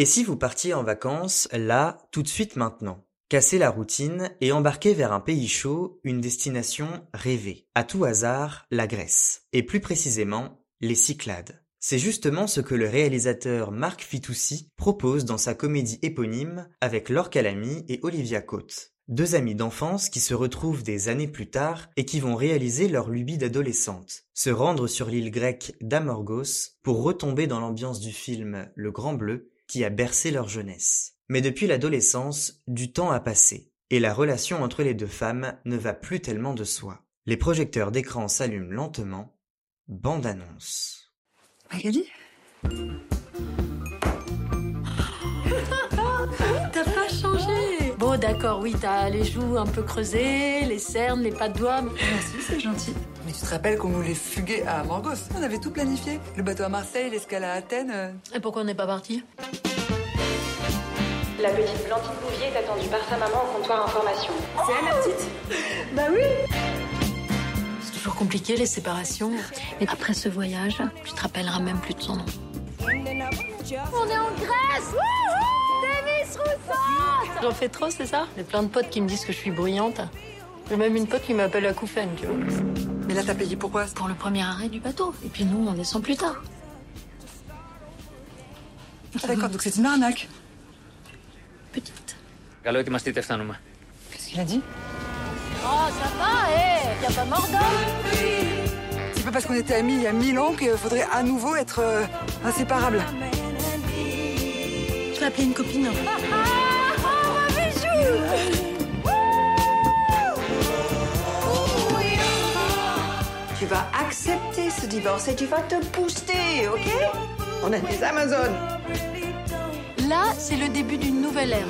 Et si vous partiez en vacances, là, tout de suite maintenant Casser la routine et embarquer vers un pays chaud, une destination rêvée. À tout hasard, la Grèce. Et plus précisément, les Cyclades. C'est justement ce que le réalisateur Marc Fitoussi propose dans sa comédie éponyme avec Laure Calamy et Olivia Cotte. Deux amis d'enfance qui se retrouvent des années plus tard et qui vont réaliser leur lubie d'adolescente, se rendre sur l'île grecque d'Amorgos pour retomber dans l'ambiance du film Le Grand Bleu qui a bercé leur jeunesse. Mais depuis l'adolescence, du temps a passé, et la relation entre les deux femmes ne va plus tellement de soi. Les projecteurs d'écran s'allument lentement. Bande annonce. D'accord, oui, t'as les joues un peu creusées, les cernes, les pas de doigts. Merci, c'est gentil. Mais tu te rappelles qu'on voulait fuguer à Morgos On avait tout planifié. Le bateau à Marseille, l'escale à Athènes. euh. Et pourquoi on n'est pas parti? La petite Blandine Bouvier est attendue par sa maman au comptoir information. C'est elle, la petite Bah oui C'est toujours compliqué, les séparations. Mais après ce voyage, tu te rappelleras même plus de son nom. On est en Grèce J'en fais trop, c'est ça? J'ai plein de potes qui me disent que je suis bruyante. J'ai même une pote qui m'appelle à Koufen, tu vois. Mais là, t'as payé pourquoi Pour le premier arrêt du bateau. Et puis nous, on descend plus tard. Ah, d'accord, donc c'est une arnaque. Petite. Qu'est-ce qu'il a dit? Oh, ça va, eh hé hey, Y'a pas mort d'homme C'est pas parce qu'on était amis il y a mille ans qu'il faudrait à nouveau être euh, inséparables. Ah, je vais appeler une copine. Tu vas accepter ce divorce et tu vas te booster, ok? On est des Amazones. Là, c'est le début d'une nouvelle ère.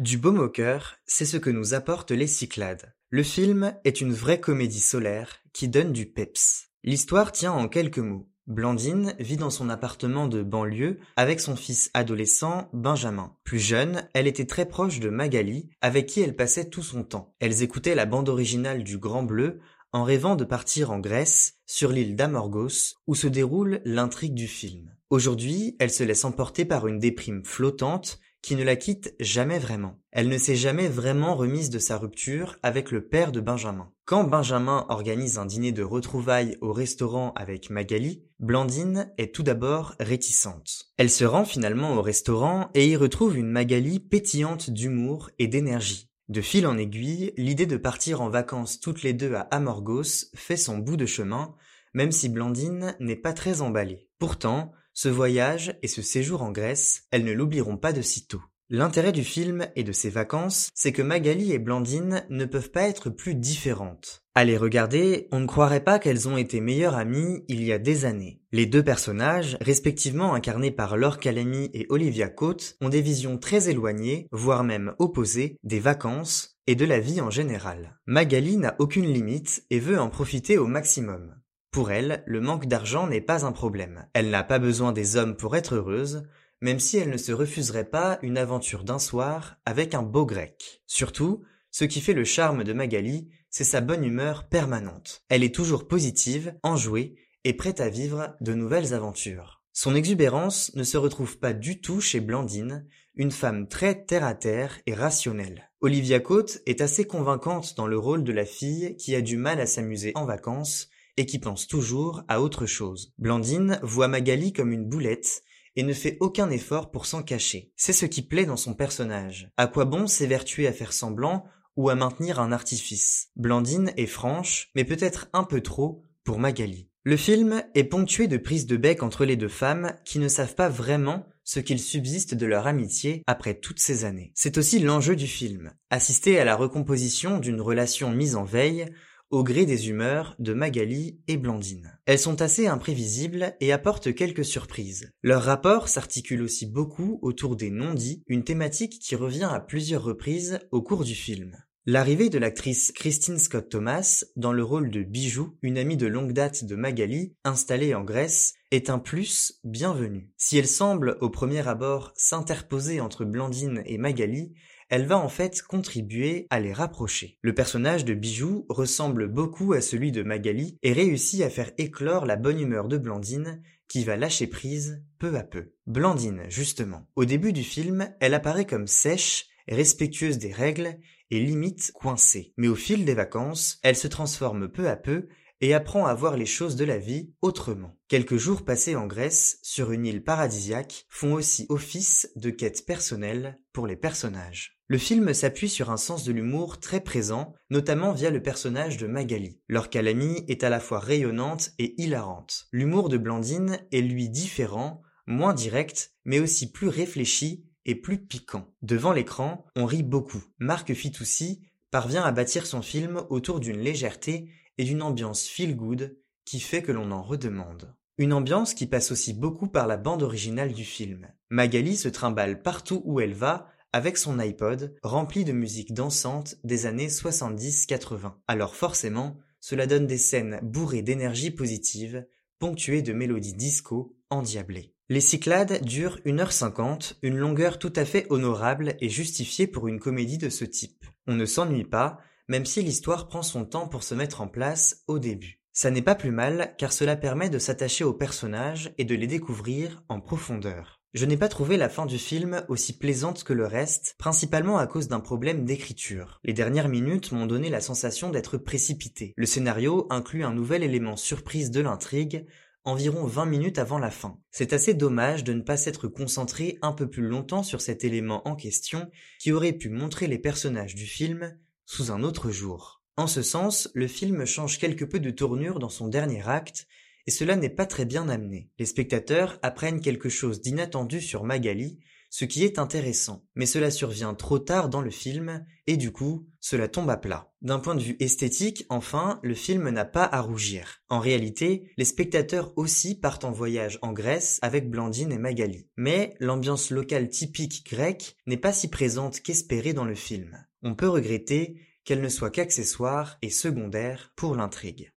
Du baume au cœur, c'est ce que nous apportent les Cyclades. Le film est une vraie comédie solaire qui donne du peps. L'histoire tient en quelques mots. Blandine vit dans son appartement de banlieue avec son fils adolescent Benjamin. Plus jeune, elle était très proche de Magali, avec qui elle passait tout son temps. Elles écoutaient la bande originale du Grand Bleu en rêvant de partir en Grèce, sur l'île d'Amorgos, où se déroule l'intrigue du film. Aujourd'hui, elle se laisse emporter par une déprime flottante qui ne la quitte jamais vraiment. Elle ne s'est jamais vraiment remise de sa rupture avec le père de Benjamin. Quand Benjamin organise un dîner de retrouvailles au restaurant avec Magali, Blandine est tout d'abord réticente. Elle se rend finalement au restaurant et y retrouve une Magali pétillante d'humour et d'énergie. De fil en aiguille, l'idée de partir en vacances toutes les deux à Amorgos fait son bout de chemin, même si Blandine n'est pas très emballée. Pourtant, ce voyage et ce séjour en Grèce, elles ne l'oublieront pas de sitôt. L'intérêt du film et de ses vacances, c'est que Magali et Blandine ne peuvent pas être plus différentes. À les regarder, on ne croirait pas qu'elles ont été meilleures amies il y a des années. Les deux personnages, respectivement incarnés par Laure Calamy et Olivia Cotte, ont des visions très éloignées, voire même opposées, des vacances et de la vie en général. Magali n'a aucune limite et veut en profiter au maximum. Pour elle, le manque d'argent n'est pas un problème. Elle n'a pas besoin des hommes pour être heureuse, même si elle ne se refuserait pas une aventure d'un soir avec un beau grec. Surtout, ce qui fait le charme de Magali, c'est sa bonne humeur permanente. Elle est toujours positive, enjouée et prête à vivre de nouvelles aventures. Son exubérance ne se retrouve pas du tout chez Blandine, une femme très terre-à-terre et rationnelle. Olivia Cotte est assez convaincante dans le rôle de la fille qui a du mal à s'amuser en vacances et qui pense toujours à autre chose. Blandine voit Magali comme une boulette et ne fait aucun effort pour s'en cacher. C'est ce qui plaît dans son personnage. À quoi bon s'évertuer à faire semblant ou à maintenir un artifice? Blandine est franche, mais peut-être un peu trop pour Magali. Le film est ponctué de prises de bec entre les deux femmes qui ne savent pas vraiment ce qu'il subsiste de leur amitié après toutes ces années. C'est aussi l'enjeu du film, assister à la recomposition d'une relation mise en veille au gré des humeurs de Magali et Blandine. Elles sont assez imprévisibles et apportent quelques surprises. Leur rapport s'articule aussi beaucoup autour des non-dits, une thématique qui revient à plusieurs reprises au cours du film. L'arrivée de l'actrice Christine Scott Thomas dans le rôle de Bijou, une amie de longue date de Magali, installée en Grèce, est un plus bienvenu. Si elle semble au premier abord s'interposer entre Blandine et Magali, elle va en fait contribuer à les rapprocher. Le personnage de Bijou ressemble beaucoup à celui de Magali et réussit à faire éclore la bonne humeur de Blandine qui va lâcher prise peu à peu. Blandine, justement. Au début du film, elle apparaît comme sèche, respectueuse des règles et limite coincée. Mais au fil des vacances, elle se transforme peu à peu et apprend à voir les choses de la vie autrement. Quelques jours passés en Grèce, sur une île paradisiaque, font aussi office de quête personnelle pour les personnages. Le film s'appuie sur un sens de l'humour très présent, notamment via le personnage de Magali. Leur calamie est à la fois rayonnante et hilarante. L'humour de Blandine est lui différent, moins direct, mais aussi plus réfléchi et plus piquant. Devant l'écran, on rit beaucoup. Marc Fitoussi parvient à bâtir son film autour d'une légèreté et d'une ambiance feel good qui fait que l'on en redemande. Une ambiance qui passe aussi beaucoup par la bande originale du film. Magali se trimballe partout où elle va avec son iPod rempli de musique dansante des années 70-80. Alors forcément, cela donne des scènes bourrées d'énergie positive, ponctuées de mélodies disco endiablées. Les Cyclades durent 1h50, une longueur tout à fait honorable et justifiée pour une comédie de ce type. On ne s'ennuie pas, même si l'histoire prend son temps pour se mettre en place au début. Ça n'est pas plus mal, car cela permet de s'attacher aux personnages et de les découvrir en profondeur. Je n'ai pas trouvé la fin du film aussi plaisante que le reste, principalement à cause d'un problème d'écriture. Les dernières minutes m'ont donné la sensation d'être précipité. Le scénario inclut un nouvel élément surprise de l'intrigue, environ 20 minutes avant la fin. C'est assez dommage de ne pas s'être concentré un peu plus longtemps sur cet élément en question qui aurait pu montrer les personnages du film sous un autre jour. En ce sens, le film change quelque peu de tournure dans son dernier acte, et cela n'est pas très bien amené. Les spectateurs apprennent quelque chose d'inattendu sur Magali, ce qui est intéressant, mais cela survient trop tard dans le film, et du coup, cela tombe à plat. D'un point de vue esthétique, enfin, le film n'a pas à rougir. En réalité, les spectateurs aussi partent en voyage en Grèce avec Blandine et Magali. Mais l'ambiance locale typique grecque n'est pas si présente qu'espérée dans le film. On peut regretter qu'elle ne soit qu'accessoire et secondaire pour l'intrigue.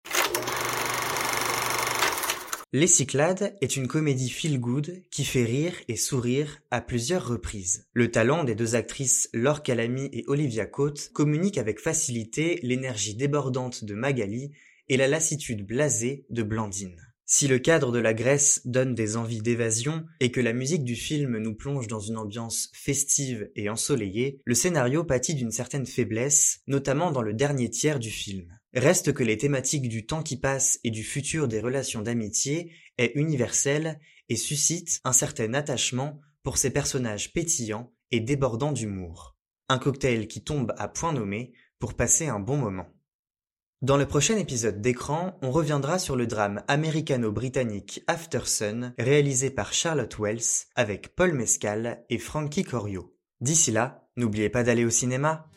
Les Cyclades est une comédie feel-good qui fait rire et sourire à plusieurs reprises. Le talent des deux actrices Laure Calamy et Olivia Cote communique avec facilité l'énergie débordante de Magali et la lassitude blasée de Blandine. Si le cadre de la Grèce donne des envies d'évasion et que la musique du film nous plonge dans une ambiance festive et ensoleillée, le scénario pâtit d'une certaine faiblesse, notamment dans le dernier tiers du film. Reste que les thématiques du temps qui passe et du futur des relations d'amitié est universelle et suscite un certain attachement pour ces personnages pétillants et débordants d'humour. Un cocktail qui tombe à point nommé pour passer un bon moment. Dans le prochain épisode d'écran, on reviendra sur le drame américano-britannique After Sun, réalisé par Charlotte Wells, avec Paul Mescal et Frankie Corio. D'ici là, n'oubliez pas d'aller au cinéma.